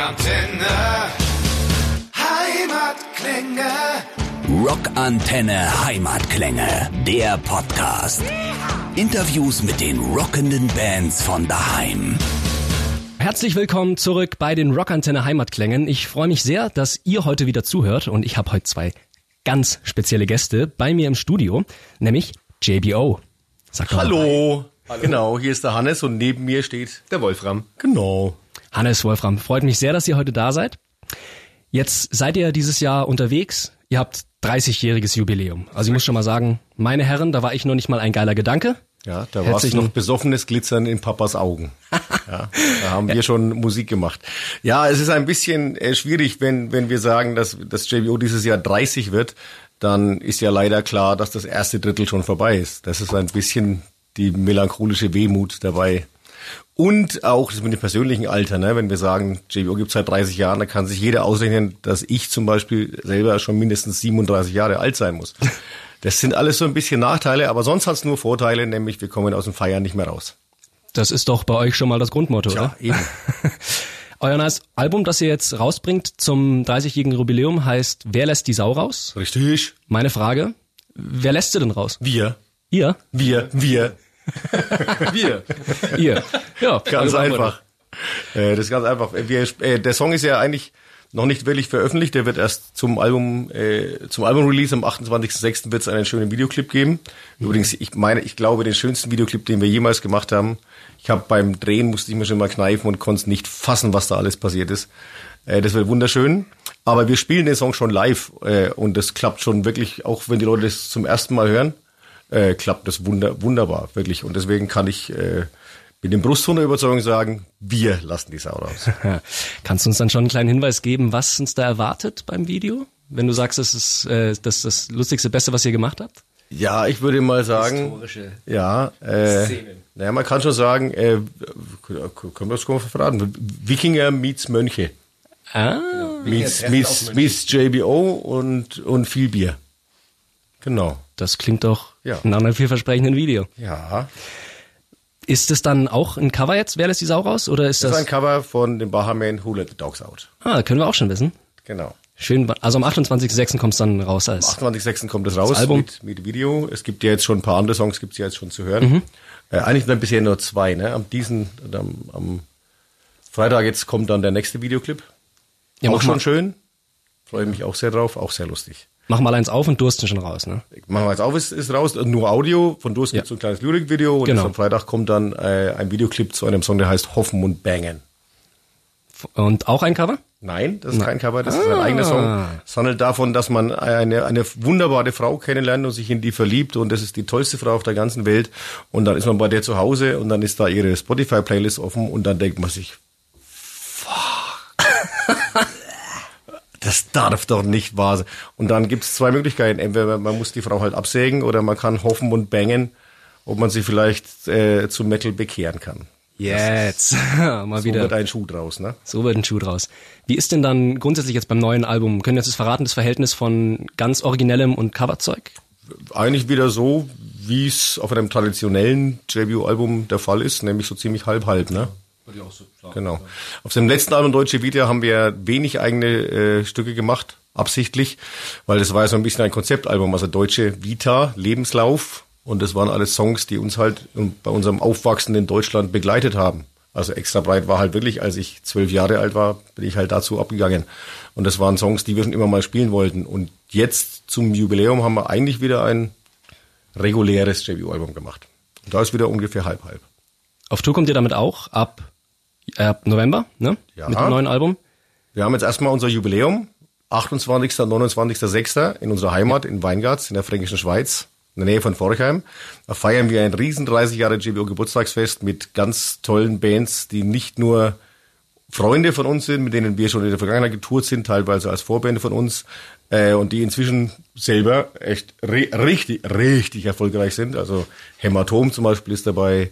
Rockantenne. Heimatklänge. Rockantenne Heimatklänge, der Podcast. Interviews mit den rockenden Bands von daheim. Herzlich willkommen zurück bei den Rockantenne Heimatklängen. Ich freue mich sehr, dass ihr heute wieder zuhört und ich habe heute zwei ganz spezielle Gäste bei mir im Studio, nämlich JBO. Hallo. Hallo. Genau, hier ist der Hannes und neben mir steht der Wolfram. Genau. Hannes, Wolfram, freut mich sehr, dass ihr heute da seid. Jetzt seid ihr dieses Jahr unterwegs. Ihr habt 30-jähriges Jubiläum. Also ich muss schon mal sagen, meine Herren, da war ich noch nicht mal ein geiler Gedanke. Ja, da war es noch besoffenes Glitzern in Papas Augen. Ja, da haben wir schon Musik gemacht. Ja, es ist ein bisschen äh, schwierig, wenn, wenn wir sagen, dass das JBO dieses Jahr 30 wird, dann ist ja leider klar, dass das erste Drittel schon vorbei ist. Das ist ein bisschen die melancholische Wehmut dabei. Und auch das mit dem persönlichen Alter, ne? wenn wir sagen, JBO gibt es seit 30 Jahren, da kann sich jeder ausrechnen, dass ich zum Beispiel selber schon mindestens 37 Jahre alt sein muss. Das sind alles so ein bisschen Nachteile, aber sonst hat es nur Vorteile, nämlich wir kommen aus dem Feiern nicht mehr raus. Das ist doch bei euch schon mal das Grundmotto, Tja, oder? eben. Euer neues Album, das ihr jetzt rausbringt zum 30-jährigen Jubiläum, heißt Wer lässt die Sau raus? Richtig. Meine Frage, wer lässt sie denn raus? Wir. Ihr? Wir. Wir. wir. Ihr. Ja, Ganz also einfach. Äh, das ist ganz einfach. Wir, äh, der Song ist ja eigentlich noch nicht wirklich veröffentlicht. Der wird erst zum Album, äh, zum Album-Release am 28.06. wird es einen schönen Videoclip geben. Übrigens, ich meine, ich glaube, den schönsten Videoclip, den wir jemals gemacht haben. Ich habe beim Drehen musste ich mir schon mal kneifen und konnte nicht fassen, was da alles passiert ist. Äh, das wird wunderschön. Aber wir spielen den Song schon live äh, und das klappt schon wirklich, auch wenn die Leute das zum ersten Mal hören, äh, klappt das wunder, wunderbar, wirklich. Und deswegen kann ich äh, mit dem der Überzeugung sagen, wir lassen die Sau raus. Kannst du uns dann schon einen kleinen Hinweis geben, was uns da erwartet beim Video? Wenn du sagst, das ist äh, das, das lustigste, Beste, was ihr gemacht habt? Ja, ich würde mal sagen, Historische ja, äh, Szenen. naja, man kann schon sagen, äh, können wir das mal verraten, Wikinger meets Mönche, Ah, meets, meets, meets JBO und, und viel Bier. Genau. das klingt doch Ja. nach einem vielversprechenden Video. Ja. Ist es dann auch ein Cover jetzt? Wer lässt die Sau raus? Oder ist Das das? ist ein Cover von dem Bahaman Who Let the Dogs Out. ah, können wir auch schon wissen. Genau. Schön. Also am 28.06. kommt es dann raus Am als. 28.06. kommt es raus Album. Mit, mit Video. Es gibt ja jetzt schon ein paar andere Songs, gibt's ja jetzt schon zu hören. Äh, eigentlich dann bisher nur zwei. Ne? Am diesen, am, am Freitag jetzt kommt dann der nächste Videoclip. Ja, auch schon mal, schön. Freue mich auch sehr drauf, auch sehr lustig. Mach mal eins auf und dursten schon raus, ne? Machen wir jetzt auf, ist, ist raus, nur Audio. Von Durst Ja. gibt's so ein kleines Lyrik-Video und Genau. am Freitag kommt dann äh, ein Videoclip zu einem Song, der heißt Hoffen und Bangen. Und auch ein Cover? Nein, das ist kein Cover, das ist ein eigener Ah. Song. Es handelt davon, dass man eine, eine wunderbare Frau kennenlernt und sich in die verliebt und das ist die tollste Frau auf der ganzen Welt und dann ist man bei der zu Hause und dann ist da ihre Spotify-Playlist offen und dann denkt man sich, fuck, das darf doch nicht wahr sein. Und dann gibt es zwei Möglichkeiten. Entweder man muss die Frau halt absägen oder man kann hoffen und bangen, ob man sie vielleicht äh, zu Metal bekehren kann. Jetzt. mal So wieder. wird ein Schuh draus, ne? So wird ein Schuh draus. Wie ist denn dann grundsätzlich jetzt beim neuen Album? Können wir jetzt das verraten, das Verhältnis von ganz originellem und Coverzeug? eigentlich wieder so, wie es auf einem traditionellen JBO-Album der Fall ist, nämlich so ziemlich halb-halb, ne? Genau. Auf dem letzten Album Deutsche Vita haben wir wenig eigene äh, Stücke gemacht, absichtlich, weil das war ja so ein bisschen ein Konzeptalbum, also Deutsche Vita, Lebenslauf und das waren alles Songs, die uns halt bei unserem Aufwachsen in Deutschland begleitet haben. Also extra breit war halt wirklich, als ich zwölf Jahre alt war, bin ich halt dazu abgegangen. Und das waren Songs, die wir schon immer mal spielen wollten. Und jetzt zum Jubiläum haben wir eigentlich wieder ein reguläres JBO-Album gemacht. Und da ist wieder ungefähr halb-halb. Auf Tour kommt ihr damit auch ab, äh, ab November, ne? Ja. Mit dem neuen Album. Wir haben jetzt erstmal unser Jubiläum, 28. und 29.06. in unserer Heimat in Weingarts in der Fränkischen Schweiz, in der Nähe von Forchheim. Da feiern wir ein riesen 30 Jahre JBO Geburtstagsfest mit ganz tollen Bands, die nicht nur Freunde von uns sind, mit denen wir schon in der Vergangenheit getourt sind, teilweise als Vorbände von uns, äh, und die inzwischen selber echt ri richtig, richtig erfolgreich sind. Also Hämatom zum Beispiel ist dabei,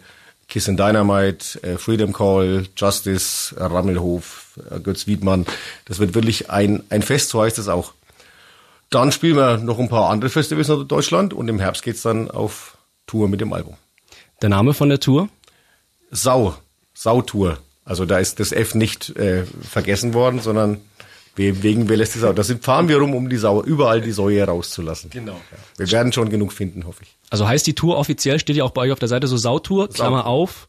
Kiss and Dynamite, äh, Freedom Call, Justice, Rammelhof, äh, Götz Wiedmann. Das wird wirklich ein, ein Fest, so heißt es auch. Dann spielen wir noch ein paar andere Festivals in Deutschland und im Herbst geht's dann auf Tour mit dem Album. Der Name von der Tour? Sau, Sautour. Also da ist das F nicht äh, vergessen worden, sondern wegen wer lässt die Sau. Da sind, fahren wir rum, um die Sau, überall die Säue rauszulassen. Genau. Ja. Wir werden schon genug finden, hoffe ich. Also heißt die Tour offiziell, steht ja auch bei euch auf der Seite so Sautour, Klammer auf.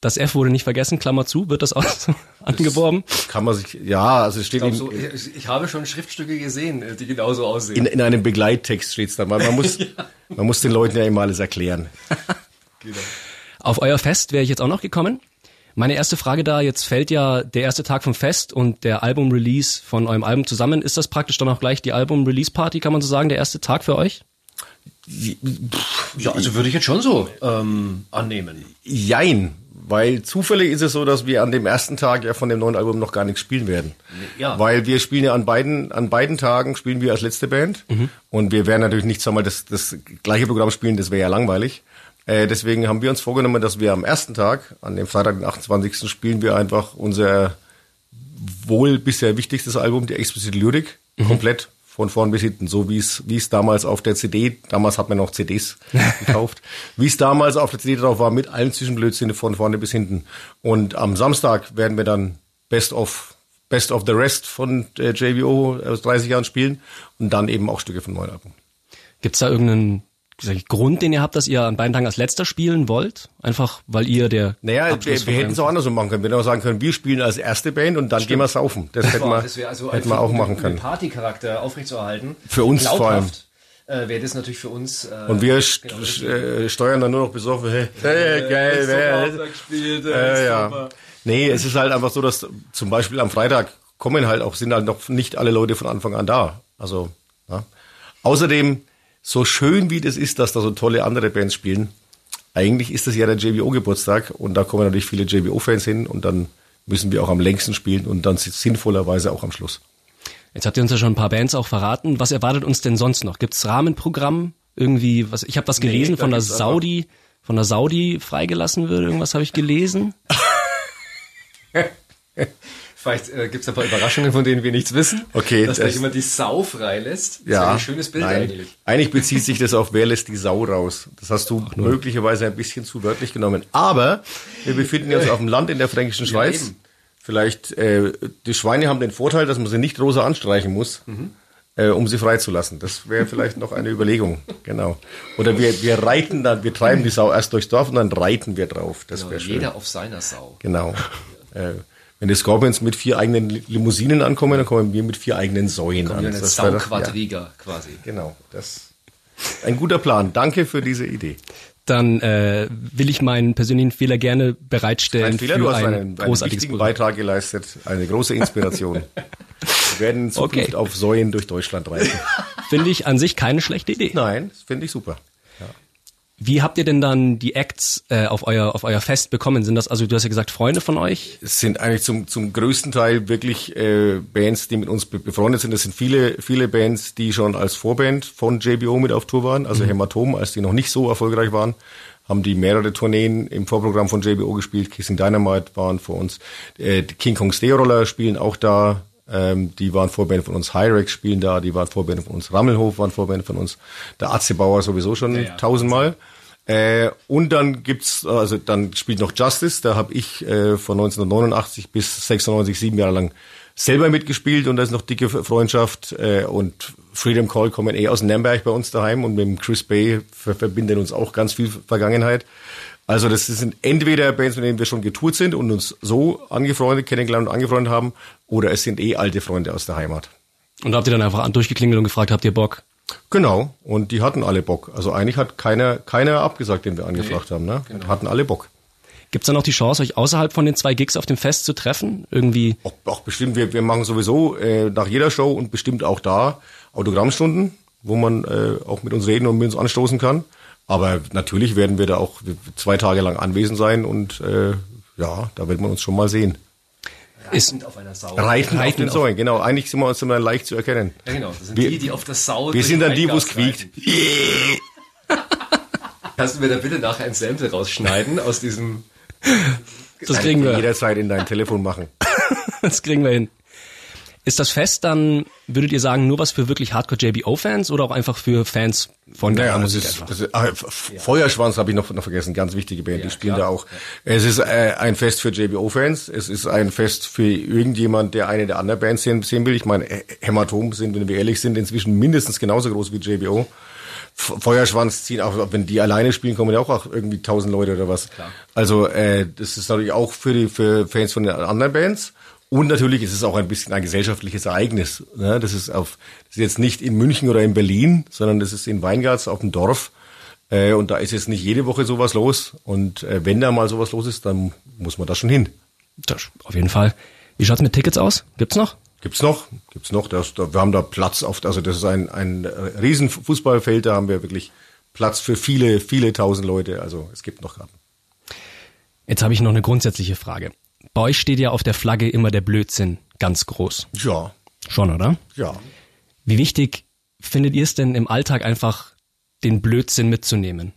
Das F wurde nicht vergessen, Klammer zu, wird das auch so angeworben? Kann man sich, ja, also es steht Ich, in, so, ich, ich habe schon Schriftstücke gesehen, die genauso aussehen. in, in einem Begleittext steht's dann, weil man muss, man muss den Leuten ja immer alles erklären. Auf euer Fest wäre ich jetzt auch noch gekommen. Meine erste Frage da, jetzt fällt ja der erste Tag vom Fest und der Album-Release von eurem Album zusammen. Ist das praktisch dann auch gleich die Album-Release-Party, kann man so sagen, der erste Tag für euch? Ja, also würde ich jetzt schon so ähm, annehmen. Jein, weil zufällig ist es so, dass wir an dem ersten Tag ja von dem neuen Album noch gar nichts spielen werden. Ja. Weil wir spielen ja an beiden, an beiden Tagen spielen wir als letzte Band. Und wir werden natürlich nicht, sag mal, das, das gleiche Programm spielen, das wäre ja langweilig. Äh, deswegen haben wir uns vorgenommen, dass wir am ersten Tag, an dem Freitag, den 28. spielen wir einfach unser wohl bisher wichtigstes Album, die Explicit Lyric, komplett von vorn bis hinten, so wie es wie es damals auf der CD, damals hat man noch CDs gekauft, wie es damals auf der CD drauf war, mit allen Zwischenblödsinn von vorne bis hinten. Und am Samstag werden wir dann Best of Best of the Rest von äh, JBO aus 30 Jahren spielen und dann eben auch Stücke vom neuen Album. Gibt's da irgendeinen Grund, den ihr habt, dass ihr an beiden Tagen als letzter spielen wollt? Einfach, weil ihr der Naja, wir, Abschluss wir von hätten es auch andersrum machen können. Wir hätten auch sagen können, wir spielen als erste Band und dann gehen wir saufen. Das hätten wir, das also hätten wir auch machen können. Partycharakter aufrechtzuerhalten. Für uns vor allem. Äh, wäre das natürlich für uns. Äh, Und wir st genau, st äh, steuern dann nur noch besoffen. Hey, hey geil, wer äh, ja. Nee, es ist halt einfach so, dass zum Beispiel am Freitag kommen halt auch, sind halt noch nicht alle Leute von Anfang an da. Also, ja. Außerdem, so schön wie das ist, dass da so tolle andere Bands spielen, eigentlich ist das ja der JBO-Geburtstag und da kommen natürlich viele JBO-Fans hin und dann müssen wir auch am längsten spielen und dann sinnvollerweise auch am Schluss. Jetzt habt ihr uns ja schon ein paar Bands auch verraten. Was erwartet uns denn sonst noch? Gibt's Rahmenprogramm? Irgendwie, was, ich habe was gelesen da von der Saudi, von der Saudi freigelassen wird. Irgendwas habe ich gelesen. Vielleicht äh, gibt es ein paar Überraschungen, von denen wir nichts wissen. Okay, Dass das- gleich immer die Sau freilässt. Das Ja, wäre ein schönes Bild nein. eigentlich. Eigentlich bezieht sich das auf, wer lässt die Sau raus. Das hast du möglicherweise ein bisschen zu wörtlich genommen. Aber wir befinden uns auf dem Land in der fränkischen Schweiz. eben. Vielleicht, äh, die Schweine haben den Vorteil, dass man sie nicht rosa anstreichen muss, äh, um sie freizulassen. Das wäre vielleicht noch eine Überlegung. Genau. Oder wir, wir reiten dann, wir treiben die Sau erst durchs Dorf und dann reiten wir drauf. Das wäre schön. Jeder auf seiner Sau. Genau. äh, wenn die Scorpions mit vier eigenen Limousinen ankommen, dann kommen wir mit vier eigenen Säuen an. Wie eine Das wär doch- ja. Sauquadriga quasi. Genau, das ein guter Plan. Danke für diese Idee. Dann äh, will ich meinen persönlichen Fehler gerne bereitstellen Ein Fehler, für du hast ein einen, einen wichtigen Programm. Beitrag geleistet, eine große Inspiration. Wir werden in Zukunft Okay. auf Säuen durch Deutschland reisen. Finde ich an sich keine schlechte Idee. Nein, das finde ich super. Wie habt ihr denn dann die Acts äh, auf euer auf euer Fest bekommen? Sind das also du hast ja gesagt Freunde von euch? Es sind eigentlich zum, zum größten Teil wirklich äh, Bands, die mit uns be befreundet sind. Es sind viele, viele Bands, die schon als Vorband von JBO mit auf Tour waren. Also Hämatom, als die noch nicht so erfolgreich waren, haben die mehrere Tourneen im Vorprogramm von JBO gespielt. Kissing Dynamite waren vor uns. Äh, King Kong Stereoller spielen auch da. Ähm, die waren Vorband von uns. Hyrex spielen da. Die waren Vorband von uns. Rammelhof waren Vorband von uns. Der Atze Bauer sowieso schon tausendmal. Äh, und dann gibt's, also dann spielt noch Justice, da habe ich äh, von 1989 bis 96 sieben Jahre lang selber mitgespielt und da ist noch dicke Freundschaft äh, und Freedom Call kommen eh aus Nürnberg bei uns daheim und mit dem Chris Bay ver verbinden uns auch ganz viel Vergangenheit. Also das sind entweder Bands, mit denen wir schon getourt sind und uns so angefreundet, kennengelernt und angefreundet haben, oder es sind eh alte Freunde aus der Heimat. Und da habt ihr dann einfach durchgeklingelt und gefragt, habt ihr Bock? Genau, und die hatten alle Bock. Also eigentlich hat keiner, keiner abgesagt, den wir angefragt haben. Ne? Hatten alle Bock. Gibt's dann noch die Chance, euch außerhalb von den zwei Gigs auf dem Fest zu treffen? Irgendwie Auch, auch bestimmt, wir, wir machen sowieso äh, nach jeder Show und bestimmt auch da Autogrammstunden, wo man äh, auch mit uns reden und mit uns anstoßen kann. Aber natürlich werden wir da auch zwei Tage lang anwesend sein und äh, ja, da wird man uns schon mal sehen. ist Reitend auf einer Sau. Reiten, auf den Säulen, genau. Eigentlich sind wir uns immer leicht zu erkennen. Ja, genau. Das sind Wir- die, die auf der Sau. Wir sind dann die, wo es quiekt. Kannst du mir da bitte nachher ein Sample rausschneiden aus diesem. das kriegen wir. Jederzeit in dein Telefon machen. Das kriegen wir hin. Ist das Fest dann, würdet ihr sagen, nur was für wirklich Hardcore JBO-Fans oder auch einfach für Fans von der Naja, das Musik ist, ist ah, F- Feuerschwanz habe ich noch, noch vergessen, ganz wichtige Band, die spielen klar. da auch. Es ist äh, ein Fest für JBO-Fans, es ist ein Fest für irgendjemand, der eine der anderen Bands sehen, sehen will. Ich meine, Hämatom sind, wenn wir ehrlich sind, inzwischen mindestens genauso groß wie JBO. Feuerschwanz ziehen auch, wenn die alleine spielen, kommen ja auch, auch irgendwie tausend Leute oder was. Also äh, das ist natürlich auch für die für Fans von den anderen Bands. Und natürlich ist es auch ein bisschen ein gesellschaftliches Ereignis. Ne? Das ist auf, das ist jetzt nicht in München oder in Berlin, sondern das ist in Weingarts auf dem Dorf. Äh, und da ist jetzt nicht jede Woche sowas los. Und äh, wenn da mal sowas los ist, dann muss man da schon hin. Das, auf jeden Fall. Wie schaut's mit Tickets aus? Gibt's noch? Gibt's noch? Gibt's noch? Das, da, wir haben da Platz auf, also das ist ein, ein riesen Fußballfeld, da haben wir wirklich Platz für viele, viele tausend Leute. Also es gibt noch Karten. Jetzt habe ich noch eine grundsätzliche Frage. Bei euch steht ja auf der Flagge immer der Blödsinn ganz groß. Ja, Schon, oder? ja. Wie wichtig findet ihr es denn im Alltag einfach, den Blödsinn mitzunehmen?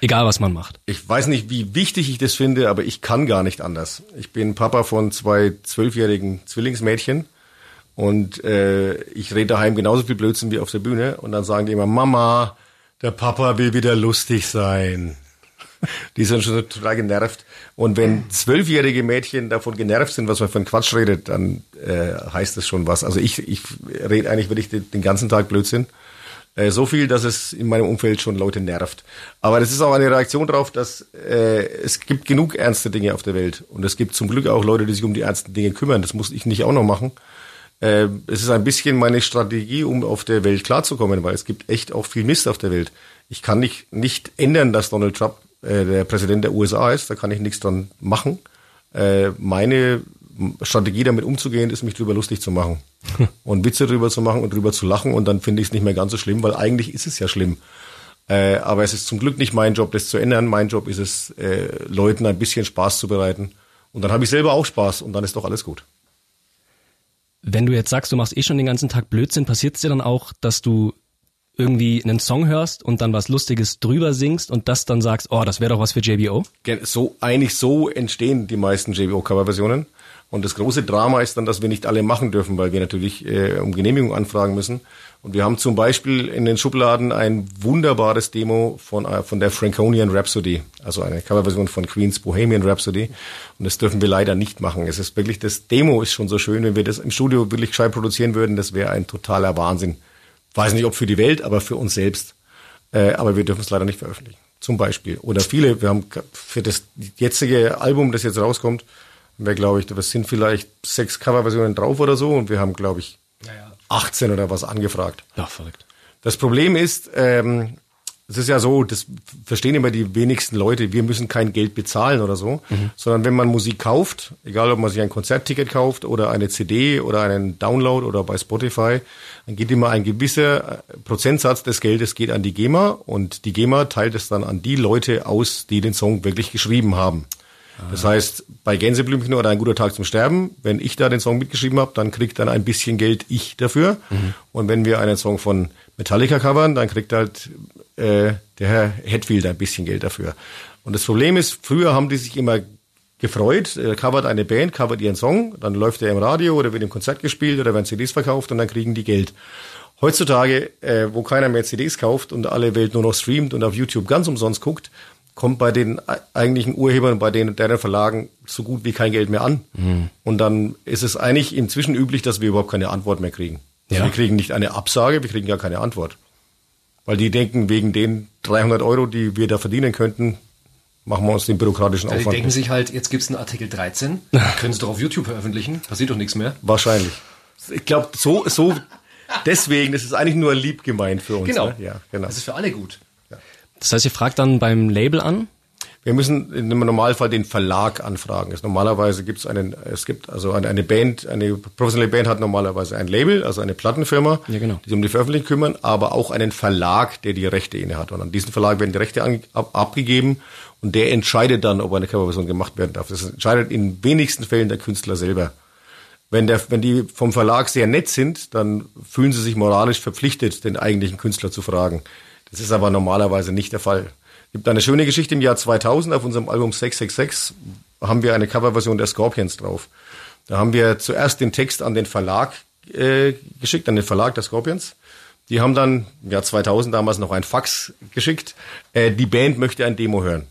Egal, was man macht. Ich weiß nicht, wie wichtig ich das finde, aber ich kann gar nicht anders. Ich bin Papa von zwei zwölfjährigen Zwillingsmädchen und äh, ich rede daheim genauso viel Blödsinn wie auf der Bühne und dann sagen die immer, Mama, der Papa will wieder lustig sein. Die sind schon total genervt. Und wenn zwölfjährige Mädchen davon genervt sind, was man für einen Quatsch redet, dann äh, heißt das schon was. Also ich, ich rede eigentlich wirklich den, ganzen Tag Blödsinn. Äh, so viel, dass es in meinem Umfeld schon Leute nervt. Aber das ist auch eine Reaktion darauf, dass äh, es gibt genug ernste Dinge auf der Welt. Und es gibt zum Glück auch Leute, die sich um die ernsten Dinge kümmern. Das muss ich nicht auch noch machen. Äh, es ist ein bisschen meine Strategie, um auf der Welt klarzukommen, weil es gibt echt auch viel Mist auf der Welt. Ich kann nicht, nicht ändern, dass Donald Trump äh, der Präsident der USA ist. Da kann ich nichts dran machen. Äh, meine Strategie damit umzugehen, ist mich drüber lustig zu machen und Witze drüber zu machen und drüber zu lachen und dann finde ich es nicht mehr ganz so schlimm, weil eigentlich ist es ja schlimm. Äh, aber es ist zum Glück nicht mein Job, das zu ändern. Mein Job ist es, äh, Leuten ein bisschen Spaß zu bereiten. Und dann habe ich selber auch Spaß und dann ist doch alles gut. Wenn du jetzt sagst, du machst eh schon den ganzen Tag Blödsinn, passiert es dir dann auch, dass du irgendwie einen Song hörst und dann was Lustiges drüber singst und das dann sagst, oh, das wäre doch was für JBO? So, eigentlich so entstehen die meisten JBO-Cover-Versionen. Und das große Drama ist dann, dass wir nicht alle machen dürfen, weil wir natürlich äh, um Genehmigung anfragen müssen. Und wir haben zum Beispiel in den Schubladen ein wunderbares Demo von, äh, von der Franconian Rhapsody, also eine Coverversion von Queen's Bohemian Rhapsody. Und das dürfen wir leider nicht machen. Es ist wirklich, das Demo ist schon so schön, wenn wir das im Studio wirklich gescheit produzieren würden, das wäre ein totaler Wahnsinn. Weiß nicht, ob für die Welt, aber für uns selbst. Äh, aber wir dürfen es leider nicht veröffentlichen. Zum Beispiel. Oder viele, wir haben für das jetzige Album, das jetzt rauskommt, haben wir, glaube ich, das sind vielleicht sechs Coverversionen drauf oder so und wir haben, glaube ich, 18 oder was angefragt. Ja, verrückt. Das Problem ist, ähm, es ist ja so, das verstehen immer die wenigsten Leute, wir müssen kein Geld bezahlen oder so, sondern wenn man Musik kauft, egal ob man sich ein Konzertticket kauft oder eine CD oder einen Download oder bei Spotify, dann geht immer ein gewisser äh, Prozentsatz des Geldes geht an die GEMA und die GEMA teilt es dann an die Leute aus, die den Song wirklich geschrieben haben. Das heißt, bei Gänseblümchen oder ein guter Tag zum Sterben, wenn ich da den Song mitgeschrieben habe, dann kriegt dann ein bisschen Geld ich dafür. Und wenn wir einen Song von Metallica covern, dann kriegt halt äh, der Herr Hetfield ein bisschen Geld dafür. Und das Problem ist, früher haben die sich immer gefreut, äh, covert eine Band, covert ihren Song, dann läuft er im Radio oder wird im Konzert gespielt oder werden CDs verkauft und dann kriegen die Geld. Heutzutage, äh, wo keiner mehr CDs kauft und alle Welt nur noch streamt und auf YouTube ganz umsonst guckt, kommt bei den eigentlichen Urhebern, bei den deren Verlagen so gut wie kein Geld mehr an. Und dann ist es eigentlich inzwischen üblich, dass wir überhaupt keine Antwort mehr kriegen. Also Ja. Wir kriegen nicht eine Absage, wir kriegen gar keine Antwort. Weil die denken, wegen den 300 Euro, die wir da verdienen könnten, machen wir uns den bürokratischen Die Aufwand. denken nicht. sich halt, jetzt gibt's einen Artikel 13, können sie doch auf YouTube veröffentlichen, passiert doch nichts mehr. Wahrscheinlich. Ich glaube, so, so, deswegen, das ist eigentlich nur lieb gemeint für uns. Genau. Ne? Ja, genau. Das ist für alle gut. Das heißt, ihr fragt dann beim Label an? Wir müssen im Normalfall den Verlag anfragen. Es normalerweise gibt es einen, es gibt also eine, eine Band, eine professionelle Band hat normalerweise ein Label, also eine Plattenfirma, Ja, genau. die sich um die Veröffentlichung kümmern, aber auch einen Verlag, der die Rechte inne hat. Und an diesen Verlag werden die Rechte ange, ab, abgegeben und der entscheidet dann, ob eine Coverversion gemacht werden darf. Das entscheidet in wenigsten Fällen der Künstler selber. Wenn, der, wenn die vom Verlag sehr nett sind, dann fühlen sie sich moralisch verpflichtet, den eigentlichen Künstler zu fragen. Das ist aber normalerweise nicht der Fall. Es gibt eine schöne Geschichte im Jahr 2000 auf unserem Album 666 haben wir eine Coverversion der Scorpions drauf. Da haben wir zuerst den Text an den Verlag äh, geschickt an den Verlag der Scorpions. Die haben dann im Jahr 2000 damals noch ein Fax geschickt. Äh, die Band möchte ein Demo hören.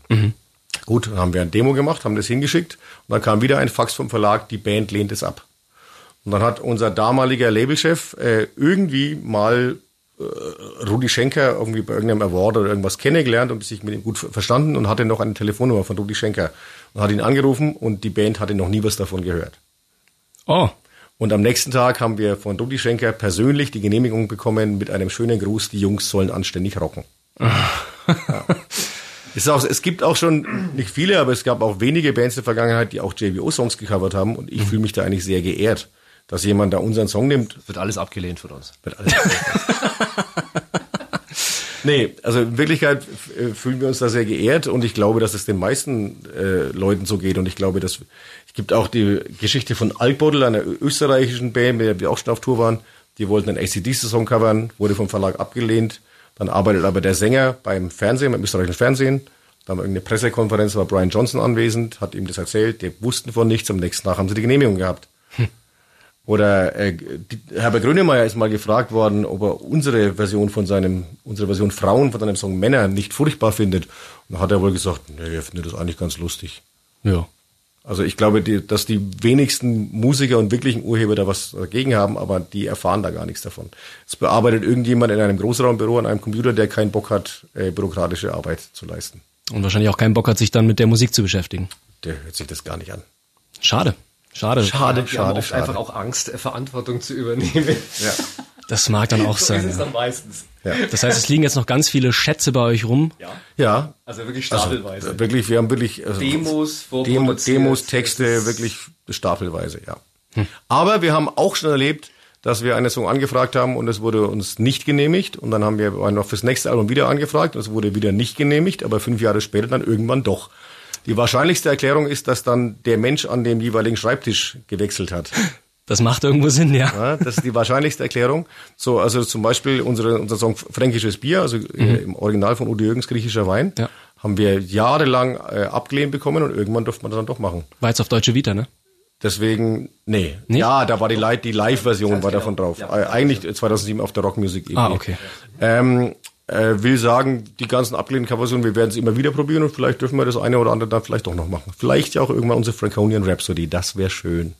Gut, dann haben wir ein Demo gemacht, haben das hingeschickt und dann kam wieder ein Fax vom Verlag, die Band lehnt es ab. Und dann hat unser damaliger Labelchef äh, irgendwie mal Rudi Schenker irgendwie bei irgendeinem Award oder irgendwas kennengelernt und sich mit ihm gut ver- verstanden und hatte noch eine Telefonnummer von Rudi Schenker und hat ihn angerufen und die Band hatte noch nie was davon gehört. Oh, Und am nächsten Tag haben wir von Rudi Schenker persönlich die Genehmigung bekommen mit einem schönen Gruß, die Jungs sollen anständig rocken. ja. es, ist auch, es gibt auch schon nicht viele, aber es gab auch wenige Bands in der Vergangenheit, die auch JBO-Songs gecovert haben und ich fühle mich da eigentlich sehr geehrt, dass jemand da unseren Song nimmt. Wird alles abgelehnt von uns. Wird alles Nee, also in Wirklichkeit äh, fühlen wir uns da sehr geehrt und ich glaube, dass es den meisten äh, Leuten so geht und ich glaube, dass es gibt auch die Geschichte von Alkbottle, einer österreichischen Band, mit der wir auch schon auf Tour waren. Die wollten einen ACDC-Song covern, wurde vom Verlag abgelehnt. Dann arbeitet aber der Sänger beim Fernsehen, beim österreichischen Fernsehen. Da haben wir irgendeine Pressekonferenz, war Brian Johnson anwesend, hat ihm das erzählt, die wussten von nichts, am nächsten Tag haben sie die Genehmigung gehabt. Oder äh, die, Herbert Grönemeyer ist mal gefragt worden, ob er unsere Version von seinem, unsere Version Frauen von seinem Song Männer nicht furchtbar findet. Und dann hat er wohl gesagt, nee, er findet das eigentlich ganz lustig. ja. Also ich glaube, die, dass die wenigsten Musiker und wirklichen Urheber da was dagegen haben, aber die erfahren da gar nichts davon. Es bearbeitet irgendjemand in einem Großraumbüro an einem Computer, der keinen Bock hat, äh, bürokratische Arbeit zu leisten. Und wahrscheinlich auch keinen Bock hat, sich dann mit der Musik zu beschäftigen. Der hört sich das gar nicht an. Schade. Schade. Schade, haben schade, schade. einfach auch Angst, äh, Verantwortung zu übernehmen. Ja. Das mag dann auch So ist sein. es Ja. dann meistens. Ja. Das heißt, es liegen jetzt noch ganz viele Schätze bei euch rum. Ja. ja. Also wirklich Also, stapelweise. äh, wirklich, wir haben wirklich also, Demos Demo. Demos, Texte, wirklich stapelweise, ja. Aber wir haben auch schon erlebt, dass wir einen Song angefragt haben und es wurde uns nicht genehmigt. Und dann haben wir noch fürs nächste Album wieder angefragt und es wurde wieder nicht genehmigt, aber fünf Jahre später dann irgendwann doch. Die wahrscheinlichste Erklärung ist, dass dann der Mensch an dem jeweiligen Schreibtisch gewechselt hat. Das macht irgendwo Sinn, ja. Ja, das ist die wahrscheinlichste Erklärung. So, also zum Beispiel unsere, unser Song Fränkisches Bier, also äh, im Original von Udo Jürgens griechischer Wein, Ja. haben wir jahrelang äh, abgelehnt bekommen und irgendwann durfte man das dann doch machen. War jetzt auf Deutsche Vita, ne? Deswegen, nee. Nicht? Ja, da war die, Live- die Live-Version war davon drauf. Ja. Äh, Eigentlich 2007 auf der Rockmusik EP. Ah, okay. Ähm, äh, will sagen, die ganzen abgelehnten Coverversionen, wir werden es immer wieder probieren und vielleicht dürfen wir das eine oder andere dann vielleicht doch noch machen. Vielleicht ja auch irgendwann unsere Franconian Rhapsody, das wäre schön.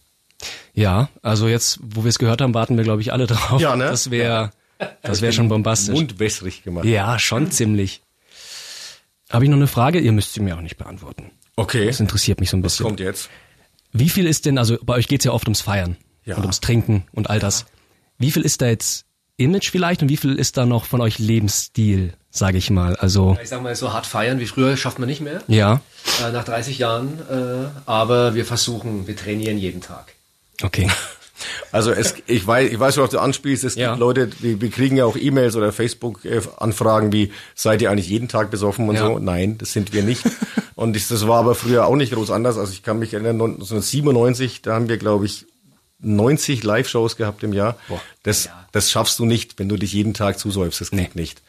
Ja, also jetzt, wo wir es gehört haben, warten wir, glaube ich, alle drauf. Ja, ne? Das wäre das wäre schon bombastisch. Mund wässrig gemacht. Ja, schon ziemlich. Habe ich noch eine Frage? Ihr müsst sie mir auch nicht beantworten. Okay, Das interessiert mich so ein was bisschen. kommt jetzt? Wie viel ist denn, also bei euch geht's ja oft ums Feiern Ja. und ums Trinken und all das. Wie viel ist da jetzt Image vielleicht und wie viel ist da noch von euch Lebensstil, sage ich mal? Also Ich sag mal, so hart feiern wie früher schafft man nicht mehr. ja, Äh, nach 30 Jahren. Äh, aber wir versuchen, wir trainieren jeden Tag. okay. Also es, ich weiß, ich weiß, worauf du anspielst. Es Ja. gibt Leute, die, wir kriegen ja auch E-Mails oder Facebook-Anfragen wie, seid ihr eigentlich jeden Tag besoffen und Ja. so? Nein, das sind wir nicht. und ich, das war aber früher auch nicht groß anders. Also ich kann mich erinnern, 1997, da haben wir, glaube ich, 90 Live-Shows gehabt im Jahr. Das, das schaffst du nicht, wenn du dich jeden Tag zusäufst. Das geht nicht.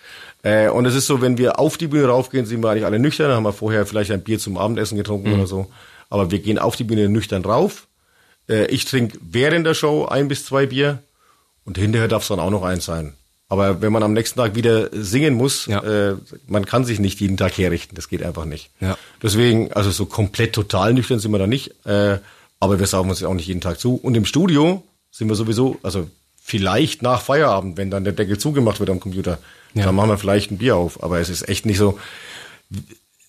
Äh, und es ist so, wenn wir auf die Bühne raufgehen, sind wir eigentlich alle nüchtern. Dann haben wir vorher vielleicht ein Bier zum Abendessen getrunken oder so. Aber wir gehen auf die Bühne nüchtern rauf. Äh, ich trinke während der Show ein bis zwei Bier und hinterher darf es dann auch noch eins sein. Aber wenn man am nächsten Tag wieder singen muss, Ja. äh, man kann sich nicht jeden Tag herrichten. Das geht einfach nicht. Ja. Deswegen, also so komplett total nüchtern sind wir da nicht. Äh, aber wir saugen uns auch nicht jeden Tag zu. Und im Studio sind wir sowieso, also vielleicht nach Feierabend, wenn dann der Deckel zugemacht wird am Computer, Ja. dann machen wir vielleicht ein Bier auf. Aber es ist echt nicht so.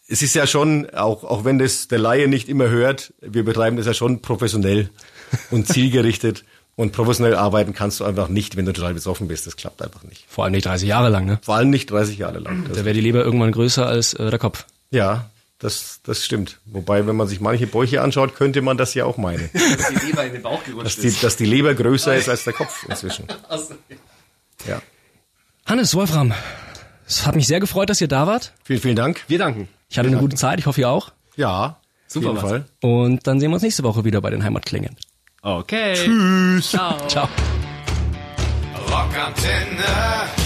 Es ist ja schon, auch, auch wenn das der Laie nicht immer hört, wir betreiben das ja schon professionell und zielgerichtet. Und professionell arbeiten kannst du einfach nicht, wenn du total besoffen bist. Das klappt einfach nicht. Vor allem nicht 30 Jahre lang, ne? Vor allem nicht 30 Jahre lang. Das, Da wäre die Leber irgendwann größer als äh, der Kopf. ja, das, das stimmt. Wobei, wenn man sich manche Bäuche anschaut, könnte man das ja auch meinen. Dass die Leber in den Bauch dass, gerutscht die, dass die Leber größer ist als der Kopf inzwischen. Ja. Hannes, Wolfram, es hat mich sehr gefreut, dass ihr da wart. Vielen, vielen Dank. wir danken. Ich hatte eine gute Zeit, ich hoffe ihr auch. Ja, Super auf. Fall. Und dann sehen wir uns nächste Woche wieder bei den Heimatklängen. Okay. Ciao. Rockantenne.